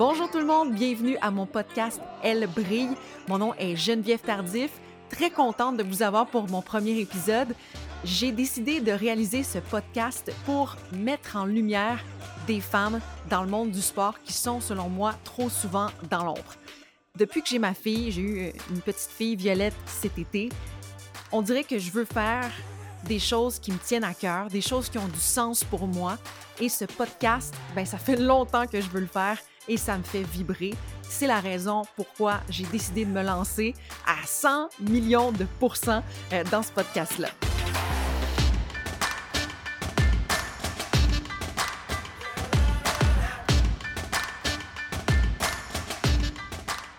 Bonjour tout le monde, bienvenue à mon podcast Elle brille. Mon nom est Geneviève Tardif. Très contente de vous avoir pour mon premier épisode. J'ai décidé de réaliser ce podcast pour mettre en lumière des femmes dans le monde du sport qui sont, selon moi, trop souvent dans l'ombre. Depuis que j'ai ma fille, j'ai eu une petite fille, Violette, cet été, on dirait que je veux faire des choses qui me tiennent à cœur, des choses qui ont du sens pour moi. Et ce podcast, ben, ça fait longtemps que je veux le faire et ça me fait vibrer. C'est la raison pourquoi j'ai décidé de me lancer à 100 millions de pourcents euh, dans ce podcast-là.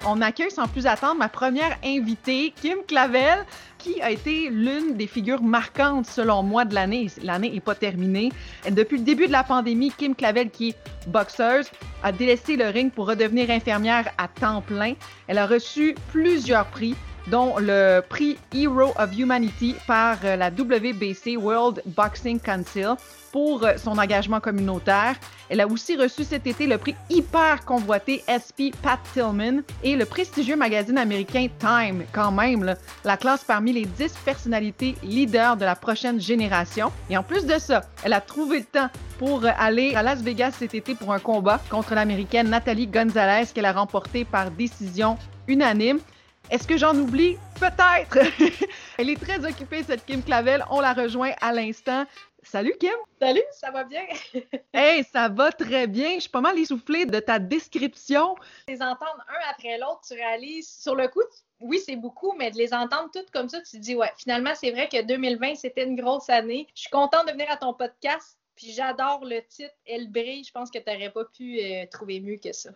On accueille sans plus attendre ma première invitée, Kim Clavel, qui a été l'une des figures marquantes selon moi de l'année. L'année n'est pas terminée. Depuis le début de la pandémie, Kim Clavel, qui est boxeuse, a délaissé le ring pour redevenir infirmière à temps plein. Elle a reçu plusieurs prix, dont le prix Hero of Humanity par euh, la WBC World Boxing Council pour euh, son engagement communautaire. Elle a aussi reçu cet été le prix hyper convoité SP Pat Tillman et le prestigieux magazine américain Time, quand même, la classe parmi les 10 personnalités leaders de la prochaine génération. Et en plus de ça, elle a trouvé le temps pour euh, aller à Las Vegas cet été pour un combat contre l'américaine Nathalie Gonzalez qu'elle a remporté par décision unanime. Est-ce que j'en oublie? Peut-être! Elle est très occupée, cette Kim Clavel. On la rejoint à l'instant. Salut Kim! Salut, ça va bien? hey, ça va très bien. Je suis pas mal essoufflée de ta description. Les entendre un après l'autre, tu réalises, sur le coup, oui, c'est beaucoup, mais de les entendre toutes comme ça, tu te dis, ouais, finalement, c'est vrai que 2020, c'était une grosse année. Je suis contente de venir à ton podcast, puis j'adore le titre Elle brille. Je pense que tu n'aurais pas pu euh, trouver mieux que ça.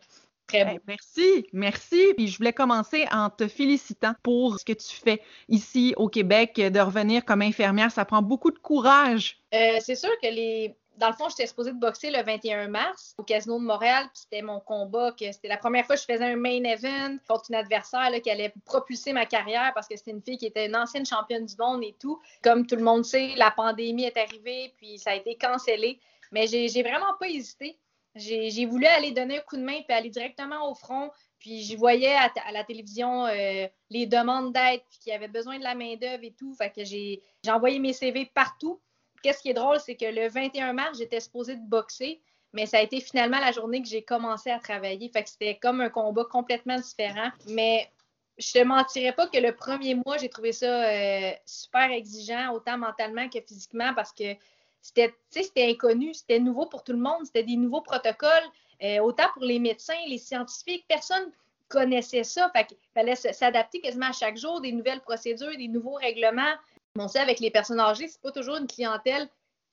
Très merci, merci. Puis je voulais commencer en te félicitant pour ce que tu fais ici au Québec, de revenir comme infirmière. Ça prend beaucoup de courage. Euh, c'est sûr que les. Dans le fond, j'étais supposée de boxer le 21 mars au Casino de Montréal, puis c'était mon combat, que c'était la première fois que je faisais un main event contre une adversaire qui allait propulser ma carrière parce que c'était une fille qui était une ancienne championne du monde et tout. Comme tout le monde sait, la pandémie est arrivée, puis ça a été cancellé. Mais j'ai vraiment pas hésité. J'ai voulu aller donner un coup de main puis aller directement au front. Puis je voyais à, la télévision euh, les demandes d'aide, puis qu'il y avait besoin de la main-d'œuvre et tout. Fait que j'ai envoyé mes CV partout. Qu'est-ce qui est drôle, c'est que le 21 mars, j'étais supposée de boxer, mais ça a été finalement la journée que j'ai commencé à travailler. Fait que c'était comme un combat complètement différent. Mais je te mentirais pas que le premier mois, j'ai trouvé ça euh, super exigeant, autant mentalement que physiquement, parce que c'était inconnu, c'était nouveau pour tout le monde, c'était des nouveaux protocoles, euh, autant pour les médecins, les scientifiques, personne connaissait ça. Fait fallait s'adapter quasiment à chaque jour, des nouvelles procédures, des nouveaux règlements. On sait, avec les personnes âgées, c'est pas toujours une clientèle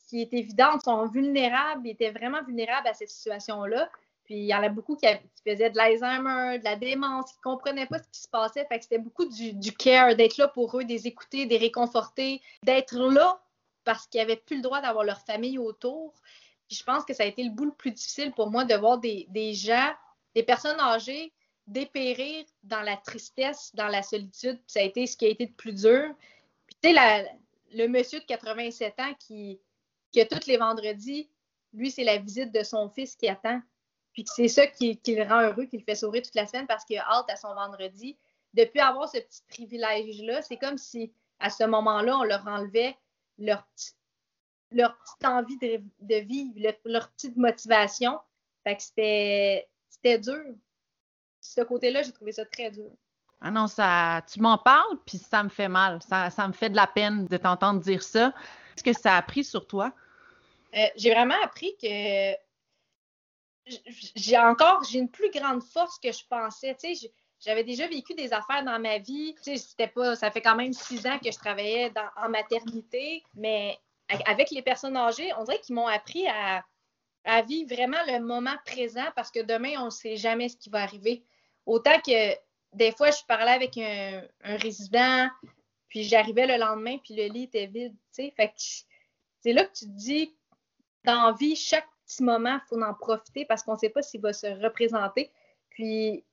qui est évidente, sont vulnérables, étaient vraiment vulnérables à cette situation-là. Puis il y en a beaucoup qui, faisaient de l'Alzheimer, de la démence, qui ne comprenaient pas ce qui se passait. C'était beaucoup du, du care, d'être là pour eux, des écouter, des réconforter, d'être là parce qu'ils n'avaient plus le droit d'avoir leur famille autour. Puis je pense que ça a été le bout le plus difficile pour moi de voir des, gens, des personnes âgées dépérir dans la tristesse, dans la solitude. ça a été ce qui a été le plus dur. Puis tu sais, le monsieur de 87 ans qui, qui a tous les vendredis, lui, c'est la visite de son fils qui attend. Puis c'est ça qui, qui, le rend heureux, qui le fait sourire toute la semaine parce qu'il a hâte à son vendredi. Depuis avoir ce petit privilège-là, c'est comme si à ce moment-là, on leur enlevait leur, leur petite envie de, vivre, leur petite motivation. Fait que c'était dur. ce côté-là, j'ai trouvé ça très dur. Ah non, ça, tu m'en parles, puis ça me fait mal. Ça, ça me fait de la peine de t'entendre dire ça. Qu'est-ce que ça a appris sur toi? Euh, j'ai vraiment appris que j'ai encore, j'ai une plus grande force que je pensais. Tu sais, j'avais déjà vécu des affaires dans ma vie. Tu sais, pas, ça fait quand même six ans que je travaillais en maternité, mais avec les personnes âgées, on dirait qu'ils m'ont appris à, vivre vraiment le moment présent parce que demain, on ne sait jamais ce qui va arriver. Autant que des fois, je parlais avec un, résident, puis j'arrivais le lendemain, puis le lit était vide. C'est là que tu te dis, dans vie, chaque petit moment, il faut en profiter parce qu'on ne sait pas s'il va se représenter. Puis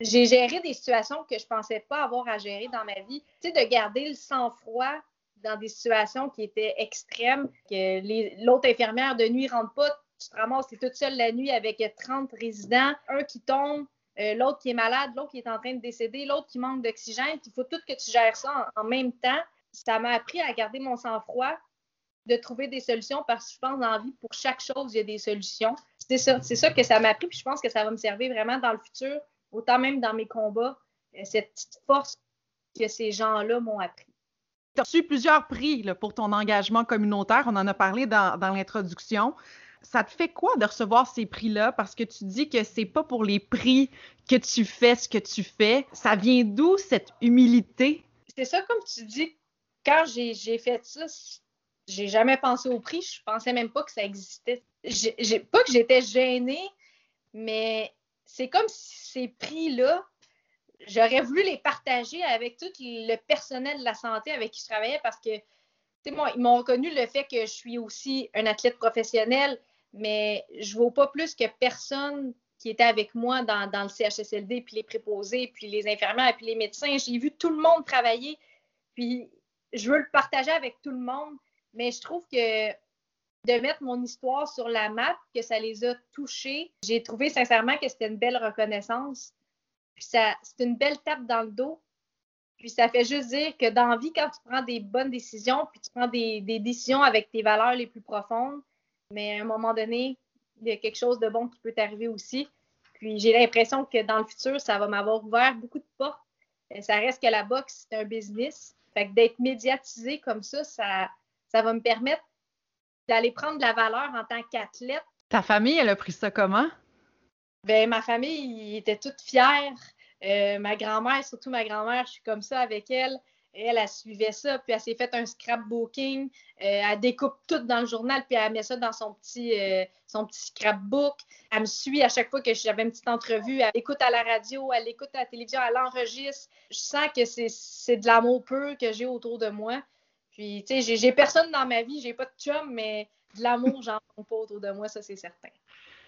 j'ai géré des situations que je ne pensais pas avoir à gérer dans ma vie. Tu sais, de garder le sang-froid dans des situations qui étaient extrêmes, que l'autre infirmière de nuit ne rentre pas, tu te ramasses, tu es toute seule la nuit avec 30 résidents, un qui tombe, euh, l'autre qui est malade, l'autre qui est en train de décéder, l'autre qui manque d'oxygène, il faut tout que tu gères ça en, même temps. Ça m'a appris à garder mon sang-froid, de trouver des solutions parce que je pense dans la vie, pour chaque chose, il y a des solutions. C'est ça, c'est ça que ça m'a appris, puis je pense que ça va me servir vraiment dans le futur, autant même dans mes combats, euh, cette petite force que ces gens-là m'ont appris. Tu as reçu plusieurs prix pour ton engagement communautaire. On en a parlé dans, dans l'introduction ça te fait quoi de recevoir ces prix-là? Parce que tu dis que c'est pas pour les prix que tu fais ce que tu fais. Ça vient d'où cette humilité? C'est ça, comme tu dis, quand j'ai fait ça, j'ai jamais pensé au prix. Je pensais même pas que ça existait. Pas que j'étais gênée, mais c'est comme si ces prix-là, j'aurais voulu les partager avec tout le personnel de la santé avec qui je travaillais parce que moi, ils m'ont reconnu le fait que je suis aussi un athlète professionnel, mais je ne vaux pas plus que personne qui était avec moi dans, le CHSLD, puis les préposés, puis les infirmières, puis les médecins. J'ai vu tout le monde travailler, puis je veux le partager avec tout le monde, mais je trouve que de mettre mon histoire sur la map, que ça les a touchés, j'ai trouvé sincèrement que c'était une belle reconnaissance. Puis ça, c'est une belle tape dans le dos. Puis ça fait juste dire que dans la vie, quand tu prends des bonnes décisions, puis tu prends des décisions avec tes valeurs les plus profondes, mais à un moment donné, il y a quelque chose de bon qui peut t'arriver aussi. Puis j'ai l'impression que dans le futur, ça va m'avoir ouvert beaucoup de portes. Euh, ça reste que la boxe, c'est un business. Fait que d'être médiatisé comme ça, ça, ça va me permettre d'aller prendre de la valeur en tant qu'athlète. Ta famille, elle a pris ça comment? Ben, ma famille, ils étaient toute fière. Euh, ma grand-mère, surtout ma grand-mère, je suis comme ça avec elle elle, elle suivait ça, puis elle s'est fait un scrapbooking. Euh, elle découpe tout dans le journal, puis elle met ça dans son petit, euh, son petit scrapbook. Elle me suit à chaque fois que j'avais une petite entrevue. Elle écoute à la radio, elle écoute à la télévision, elle enregistre. Je sens que c'est de l'amour pur que j'ai autour de moi. Puis, tu sais, j'ai personne dans ma vie, j'ai pas de chum, mais de l'amour, j'en ai pas autour de moi, ça, c'est certain.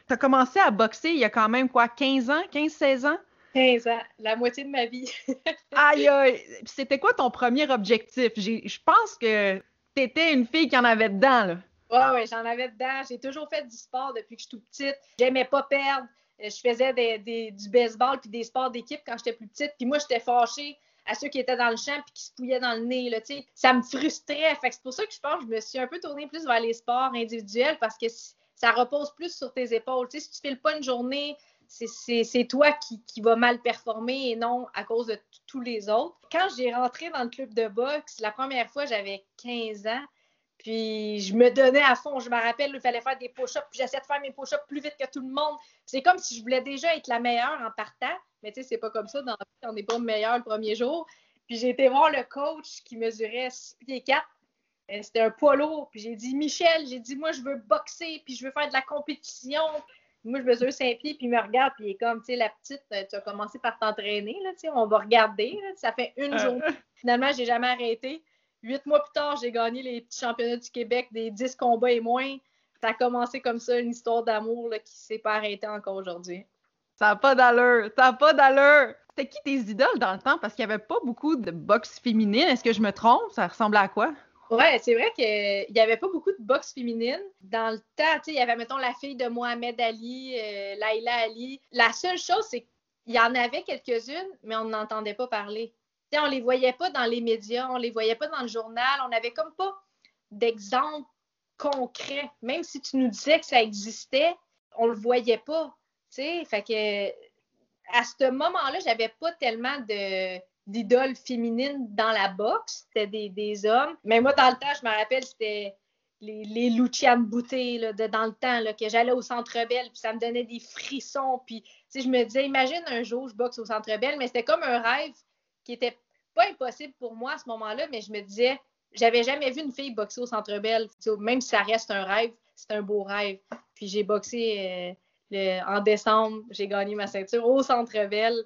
Tu as commencé à boxer il y a quand même, quoi, 15 ans, 15-16 ans? 15 ans, la moitié de ma vie. aïe, aïe. C'était quoi ton premier objectif? Je pense que tu étais une fille qui en avait dedans, là. Ouais, ouais, j'en avais dedans. J'ai toujours fait du sport depuis que je suis toute petite. J'aimais pas perdre. Euh, je faisais des, du baseball puis des sports d'équipe quand j'étais plus petite. Puis moi, j'étais fâchée à ceux qui étaient dans le champ puis qui se pouillaient dans le nez. Là, ça me frustrait. Fait c'est pour ça que je pense je me suis un peu tournée plus vers les sports individuels parce que ça repose plus sur tes épaules. si tu files pas une journée, c'est toi qui, qui va mal performer et non à cause de tous les autres. Quand j'ai rentré dans le club de boxe, la première fois, j'avais 15 ans. Puis je me donnais à fond. Je me rappelle, il fallait faire des push-ups. Puis j'essayais de faire mes push-ups plus vite que tout le monde. C'est comme si je voulais déjà être la meilleure en partant. Mais tu sais, c'est pas comme ça. Dans on n'est pas meilleur le premier jour. Puis j'ai été voir le coach qui mesurait 6 pieds 4. Euh, c'était un poids lourd. Puis j'ai dit, Michel, j'ai dit, moi, je veux boxer. Puis je veux faire de la compétition. Moi, je mesure 5 pieds, puis il me regarde, puis il est comme, tu sais, la petite, euh, tu as commencé par t'entraîner, là, tu sais, on va regarder, ça fait une euh. journée. Finalement, j'ai jamais arrêté. Huit mois plus tard, j'ai gagné les petits championnats du Québec, des 10 combats et moins. Ça a commencé comme ça, une histoire d'amour qui ne s'est pas arrêtée encore aujourd'hui. Ça n'a pas d'allure, ça n'a pas d'allure. C'était qui tes idoles dans le temps? Parce qu'il n'y avait pas beaucoup de boxe féminine. Est-ce que je me trompe? Ça ressemblait à quoi? Ouais, c'est vrai qu'il n'y avait pas beaucoup de boxe féminine. Dans le temps, il y avait, mettons, la fille de Mohamed Ali, euh, Laila Ali. La seule chose, c'est qu'il y en avait quelques-unes, mais on n'entendait pas parler. On les voyait pas dans les médias, on les voyait pas dans le journal, on n'avait comme pas d'exemple concret. Même si tu nous disais que ça existait, on le voyait pas. Fait que à ce moment-là, j'avais pas tellement d'idoles féminines dans la boxe. C'était des, hommes. Mais moi, dans le temps, je me rappelle, c'était les, les Luciane Bouté, dans le temps, que j'allais au Centre Belle, puis ça me donnait des frissons. Puis, je me disais, imagine un jour, je boxe au Centre Belle, mais c'était comme un rêve qui était pas impossible pour moi à ce moment-là, mais je me disais, j'avais jamais vu une fille boxer au Centre Belle. Même si ça reste un rêve, c'est un beau rêve. Puis j'ai boxé euh, en décembre, j'ai gagné ma ceinture au Centre Belle.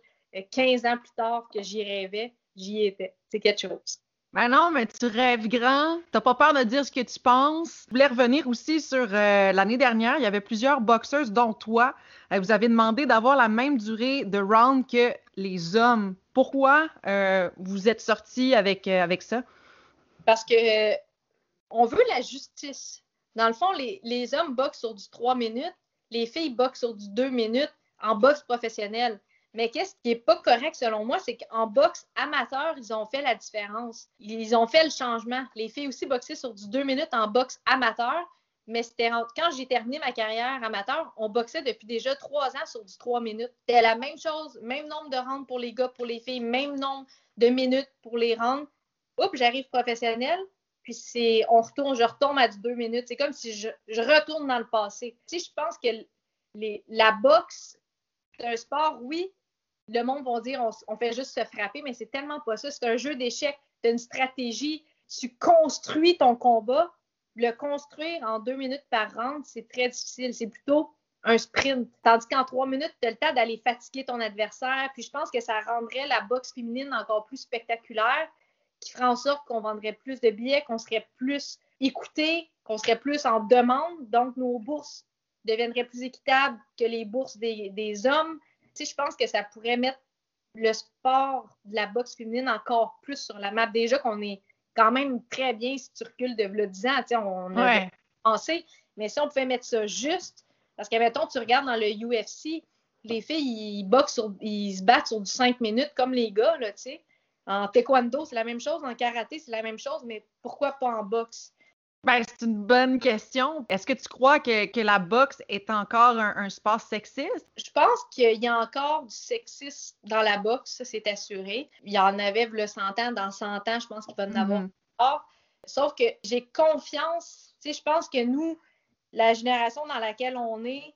15 ans plus tard que j'y rêvais, j'y étais. C'est quelque chose. Ben non, mais tu rêves grand. T'as pas peur de dire ce que tu penses. Je voulais revenir aussi sur euh, l'année dernière. Il y avait plusieurs boxeurs, dont toi. Euh, vous avez demandé d'avoir la même durée de round que les hommes. Pourquoi euh, vous êtes sortis avec, avec ça? Parce que on veut la justice. Dans le fond, les, les hommes boxent sur du 3 minutes, les filles boxent sur du 2 minutes en boxe professionnelle. Mais qu'est-ce qui n'est pas correct selon moi, c'est qu'en boxe amateur, ils ont fait la différence. Ils ont fait le changement. Les filles aussi boxaient sur du 2 minutes en boxe amateur, mais quand j'ai terminé ma carrière amateur, on boxait depuis déjà trois ans sur du 3 minutes. C'était la même chose, même nombre de rounds pour les gars, pour les filles, même nombre de minutes pour les rounds. Oups, j'arrive professionnel, puis c'est on retourne, je retombe à du 2 minutes. C'est comme si je, retourne dans le passé. Sais, je pense que la boxe, c'est un sport, oui, le monde va dire on, fait juste se frapper, mais c'est tellement pas ça. C'est un jeu d'échecs, tu une stratégie, tu construis ton combat. Le construire en deux minutes par round, c'est très difficile. C'est plutôt un sprint. Tandis qu'en trois minutes, tu as le temps d'aller fatiguer ton adversaire. Puis je pense que ça rendrait la boxe féminine encore plus spectaculaire, qui ferait en sorte qu'on vendrait plus de billets, qu'on serait plus écouté, qu'on serait plus en demande. Donc, nos bourses deviendraient plus équitables que les bourses des, hommes je pense que ça pourrait mettre le sport de la boxe féminine encore plus sur la map. Déjà qu'on est quand même très bien si tu recules de 10 ans, on a pensé. Mais si on pouvait mettre ça juste, parce que, mettons, tu regardes dans le UFC, les filles, ils boxent ils se battent sur du 5 minutes comme les gars, là, tu sais. En taekwondo, c'est la même chose. En karaté, c'est la même chose. Mais pourquoi pas en boxe? Ben, c'est une bonne question. Est-ce que tu crois que, la boxe est encore un, sport sexiste? Je pense qu'il y a encore du sexisme dans la boxe, ça c'est assuré. Il y en avait le 100 ans, dans 100 ans, je pense qu'il va en avoir mm-hmm. encore. Sauf que j'ai confiance, tu sais, je pense que nous, la génération dans laquelle on est,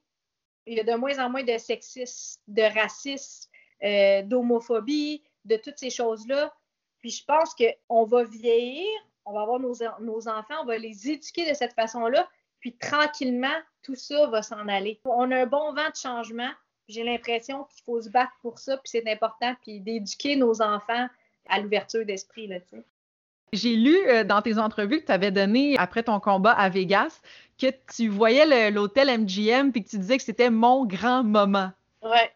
il y a de moins en moins de sexisme, de racisme, euh, d'homophobie, de toutes ces choses-là. Puis je pense qu'on va vieillir, on va avoir nos, enfants, on va les éduquer de cette façon-là, puis tranquillement, tout ça va s'en aller. On a un bon vent de changement. J'ai l'impression qu'il faut se battre pour ça, puis c'est important, puis d'éduquer nos enfants à l'ouverture d'esprit. J'ai lu euh, dans tes entrevues que tu avais donné après ton combat à Vegas que tu voyais l'hôtel MGM puis que tu disais que c'était mon grand moment. Ouais.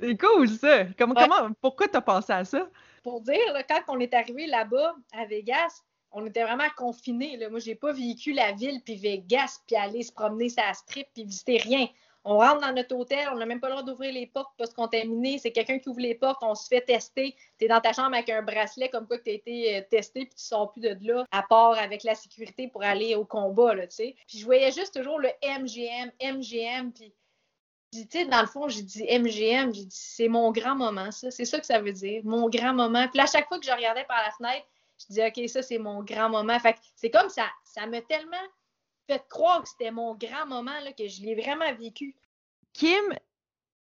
C'est cool ça. Comment, pourquoi tu as pensé à ça? Pour dire, quand on est arrivé là-bas à Vegas, on était vraiment confinés. Là. Moi, j'ai pas vécu la ville, puis Vegas, puis aller se promener sa strip, puis visiter rien. On rentre dans notre hôtel, on n'a même pas le droit d'ouvrir les portes parce contaminé. C'est quelqu'un qui ouvre les portes, on se fait tester. Tu es dans ta chambre avec un bracelet comme quoi que tu as été euh, testé, puis tu sors plus de là, à part avec la sécurité pour aller au combat, tu sais. Puis je voyais juste toujours le MGM, MGM, puis tu sais, dans le fond, j'ai dit MGM, j'ai dit c'est mon grand moment, ça. C'est ça que ça veut dire, mon grand moment. Puis à chaque fois que je regardais par la fenêtre, je dis, OK, ça, c'est mon grand moment. Fait c'est comme ça, ça m'a tellement fait croire que c'était mon grand moment, là, que je l'ai vraiment vécu. Kim,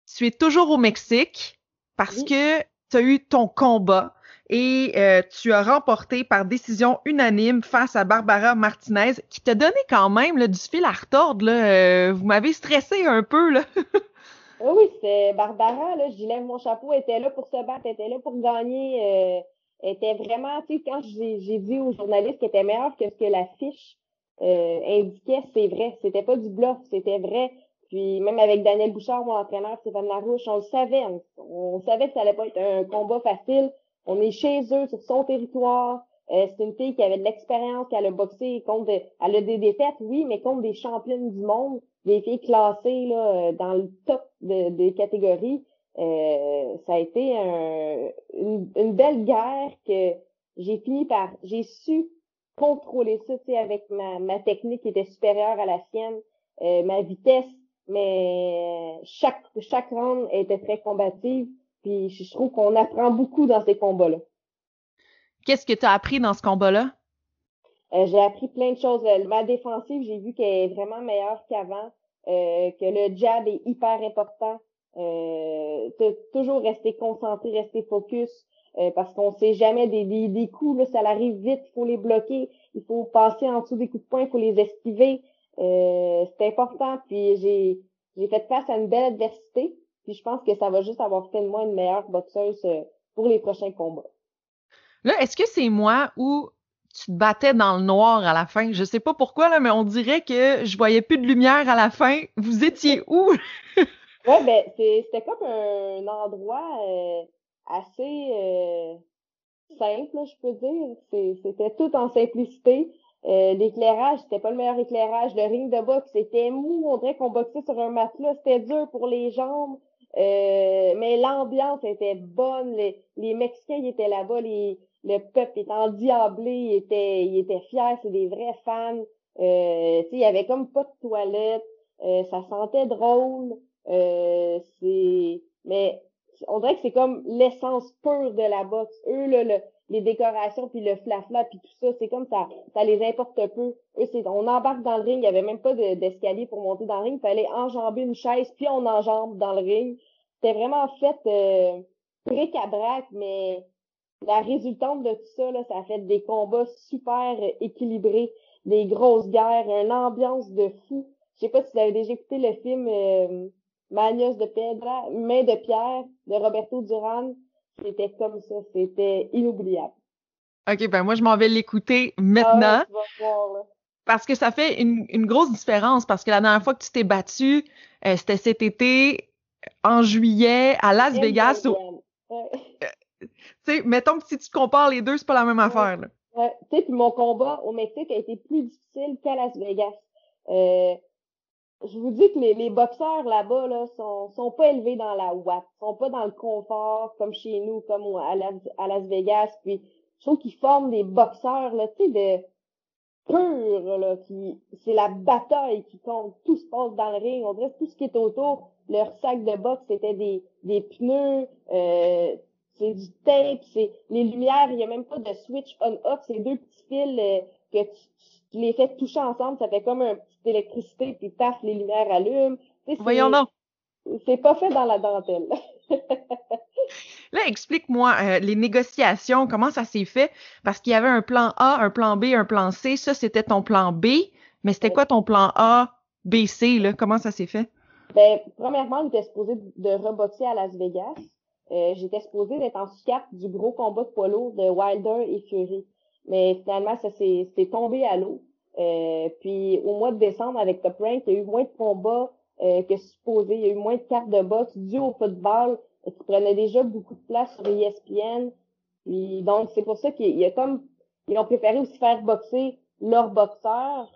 tu es toujours au Mexique parce que tu as eu ton combat et euh, tu as remporté par décision unanime face à Barbara Martinez, qui t'a donné quand même du fil à retordre. Là. Euh, vous m'avez stressé un peu. Là. oui, c'est Barbara, là, je lève mon chapeau, elle était là pour se battre, elle était là pour gagner. Euh, était vraiment, tu sais, quand j'ai dit aux journalistes qu'elle était meilleure que ce que la fiche euh, indiquait, c'est vrai. C'était pas du bluff, c'était vrai. Puis même avec Daniel Bouchard, mon entraîneur, Stéphane Larouche, on le savait. On, savait que ça allait pas être un combat facile. On est chez eux, sur son territoire. Euh, c'est une fille qui avait de l'expérience, qui a boxé contre, elle a des défaites, oui, mais contre des championnes du monde, des filles classées là, dans le top des catégories. Euh, ça a été une, belle guerre que j'ai fini par, j'ai su contrôler ça, tu sais, avec ma, ma technique qui était supérieure à la sienne, euh, ma vitesse, mais chaque chaque round était très combative, puis je trouve qu'on apprend beaucoup dans ces combats-là. Qu'est-ce que tu as appris dans ce combat-là? Euh, j'ai appris plein de choses. Ma défensive, j'ai vu qu'elle est vraiment meilleure qu'avant, que le jab est hyper important. Euh, toujours rester concentré, rester focus, euh, parce qu'on sait jamais des, des, des coups, là, ça arrive vite, il faut les bloquer, il faut passer en dessous des coups de poing, il faut les esquiver. Euh, c'est important. Puis j'ai j'ai fait face à une belle adversité. Puis je pense que ça va juste avoir fait de moi une meilleure boxeuse pour les prochains combats. Là, est-ce que c'est moi ou tu te battais dans le noir à la fin? Je sais pas pourquoi, là, mais on dirait que je voyais plus de lumière à la fin. Vous étiez où? Oui, ben, c'était comme un endroit euh, assez euh, simple, je peux dire. C'était tout en simplicité. Euh, l'éclairage, c'était pas le meilleur éclairage. Le ring de boxe, c'était mou. On dirait qu'on boxait sur un matelas. C'était dur pour les jambes. Euh, mais l'ambiance était bonne. Les, les Mexicains ils étaient là-bas. Les, le peuple était endiablé. Ils étaient, ils étaient fiers. C'est des vrais fans. Euh, il y avait comme pas de toilette. Euh, ça sentait drôle. Euh, c'est... Mais on dirait que c'est comme l'essence pure de la boxe. Eux, là, le, les décorations, puis le flafla, puis tout ça, c'est comme ça, ça les importe peu. Eux, c'est, on embarque dans le ring, il n'y avait même pas d'escalier pour monter dans le ring, il fallait enjamber une chaise, puis on enjambe dans le ring. C'était vraiment fait euh, bric-à-brac, mais la résultante de tout ça, là, ça a fait des combats super équilibrés, des grosses guerres, une ambiance de fou. Je sais pas si vous avez déjà écouté le film euh, Manios de Piedra, Main de pierre de Roberto Duran. C'était comme ça, c'était inoubliable. OK, ben moi, je m'en vais l'écouter maintenant. Ah, parce que ça fait une, une, grosse différence, parce que la dernière fois que tu t'es battu, euh, c'était cet été, en juillet, à Las Vegas. Euh, tu sais, mettons que si tu compares les deux, c'est pas la même affaire. Là. Ouais, tu sais, puis mon combat au Mexique a été plus difficile qu'à Las Vegas. Euh, je vous dis que les, les boxeurs là-bas là, sont, sont pas élevés dans la watt, sont pas dans le confort comme chez nous, comme à Las, à Las Vegas. Puis je trouve qu'ils forment des boxeurs là, tu sais, de purs là, qui c'est la bataille qui compte. Tout se passe dans le ring. On dirait tout ce qui est autour. Leur sac de boxe c'était des des pneus, euh, c'est du tape, c'est les lumières. Il y a même pas de switch on-off. C'est deux petits fils euh, que tu, tu les fais toucher ensemble, ça fait comme un d'électricité, puis paf, les lumières allument. Voyons donc. C'est pas fait dans la dentelle. Là, explique-moi euh, les négociations, comment ça s'est fait? Parce qu'il y avait un plan A, un plan B, un plan C. Ça, c'était ton plan B. Mais c'était quoi ton plan A, B, C, là? Comment ça s'est fait? Ben, premièrement, on était supposé de reboxer à Las Vegas. Euh, J'étais supposé d'être en sous du gros combat de lourd de Wilder et Fury. Mais finalement, ça s'est tombé à l'eau. Euh, puis au mois de décembre, avec Top Rank, il y a eu moins de combats euh, que supposé. Il y a eu moins de cartes de boxe dû au football qui prenait déjà beaucoup de place sur ESPN. Puis donc, c'est pour ça qu'il y a comme ils ont préféré aussi faire boxer leurs boxeurs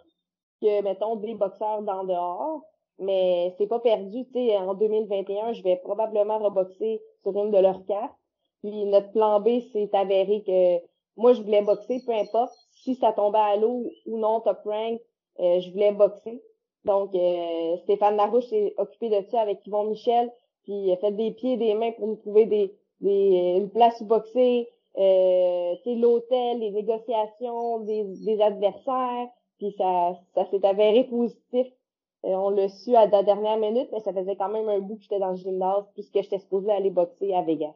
que, mettons, des boxeurs dans dehors. Mais c'est pas perdu, tu sais, en 2021, je vais probablement reboxer sur une de leurs cartes. Puis notre plan B s'est avéré que moi, je voulais boxer, peu importe si ça tombait à l'eau ou non, top rank, euh, je voulais boxer. Donc, euh, Stéphane Larouche s'est occupé de ça avec Yvon Michel, puis il a fait des pieds et des mains pour nous trouver des, des une place où boxer, euh, l'hôtel, les négociations des, des adversaires, puis ça, ça s'est avéré positif. Euh, on l'a su à la dernière minute, mais ça faisait quand même un bout que j'étais dans le gymnase puisque j'étais supposée aller boxer à Vegas.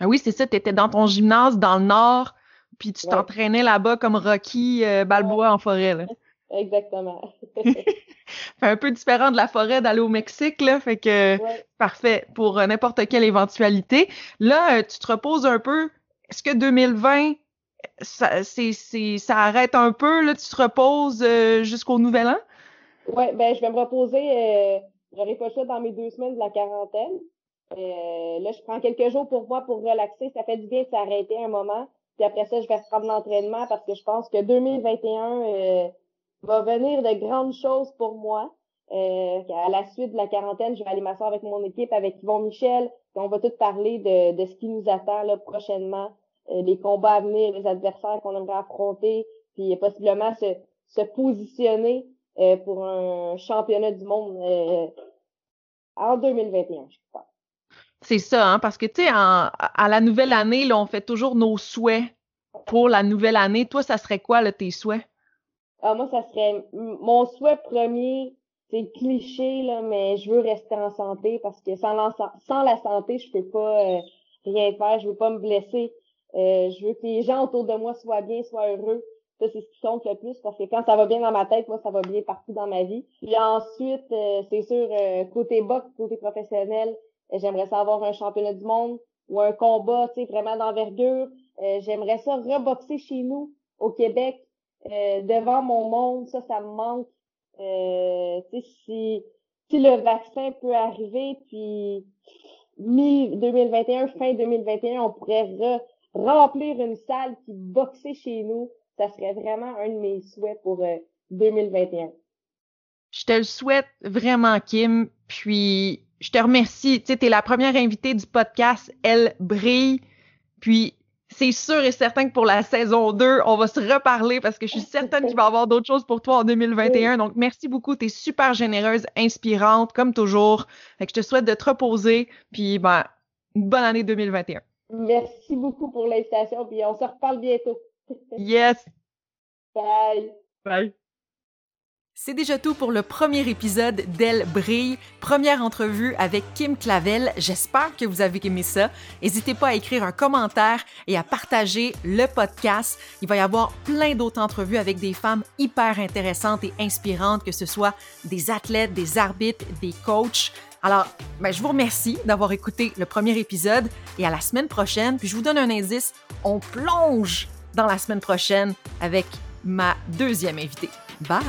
Ah oui, c'est ça, tu étais dans ton gymnase dans le nord puis tu t'entraînais là-bas comme Rocky euh, Balboa en forêt. Là. Exactement. un peu différent de la forêt d'aller au Mexique, là. Fait que parfait pour euh, n'importe quelle éventualité. Là, euh, tu te reposes un peu. Est-ce que 2020, ça, c'est, c'est, ça arrête un peu, là, tu te reposes jusqu'au nouvel an? Oui, ben je vais me reposer. Euh, J'aurai pas ça dans mes deux semaines de la quarantaine. là, je prends quelques jours pour moi pour relaxer. Ça fait du bien de s'arrêter un moment. Puis après ça, je vais reprendre l'entraînement parce que je pense que 2021 euh, va venir de grandes choses pour moi. Euh, à la suite de la quarantaine, je vais aller m'asseoir avec mon équipe, avec Yvon Michel. on va tout parler de, de ce qui nous attend là, prochainement, euh, les combats à venir, les adversaires qu'on aimerait affronter, puis possiblement se, se positionner euh, pour un championnat du monde en 2021, je crois. C'est ça, hein, parce que, tu sais, à la nouvelle année, là, on fait toujours nos souhaits pour la nouvelle année. Toi, ça serait quoi, là, tes souhaits? Ah, moi, ça serait mon souhait premier, c'est cliché, là, mais je veux rester en santé parce que sans la, santé, je peux pas euh, rien faire, je veux pas me blesser. Euh, je veux que les gens autour de moi soient bien, soient heureux. Ça, c'est ce qui compte le plus parce que quand ça va bien dans ma tête, moi, ça va bien partout dans ma vie. Puis ensuite, euh, c'est sûr, côté box, côté professionnel, J'aimerais ça avoir un championnat du monde ou un combat, tu sais, vraiment d'envergure. Euh, j'aimerais ça reboxer chez nous, au Québec, euh, devant mon monde. Ça, ça me manque. Euh, tu sais, si, si le vaccin peut arriver, puis mi-2021, fin 2021, on pourrait remplir une salle qui boxer chez nous. ça serait vraiment un de mes souhaits pour 2021. Je te le souhaite vraiment, Kim. Puis, je te remercie. Tu sais, t'es la première invitée du podcast Elle brille. Puis, c'est sûr et certain que pour la saison 2, on va se reparler parce que je suis certaine qu'il va y avoir d'autres choses pour toi en 2021. Donc, merci beaucoup. Tu es super généreuse, inspirante, comme toujours. Fait que je te souhaite de te reposer. Puis, ben, une bonne année 2021. Merci beaucoup pour l'invitation. Puis, on se reparle bientôt. yes. Bye. Bye. C'est déjà tout pour le premier épisode d'Elle brille, première entrevue avec Kim Clavel. J'espère que vous avez aimé ça. N'hésitez pas à écrire un commentaire et à partager le podcast. Il va y avoir plein d'autres entrevues avec des femmes hyper intéressantes et inspirantes, que ce soit des athlètes, des arbitres, des coachs. Alors, ben, je vous remercie d'avoir écouté le premier épisode et à la semaine prochaine. Puis je vous donne un indice, on plonge dans la semaine prochaine avec ma deuxième invitée. Bye!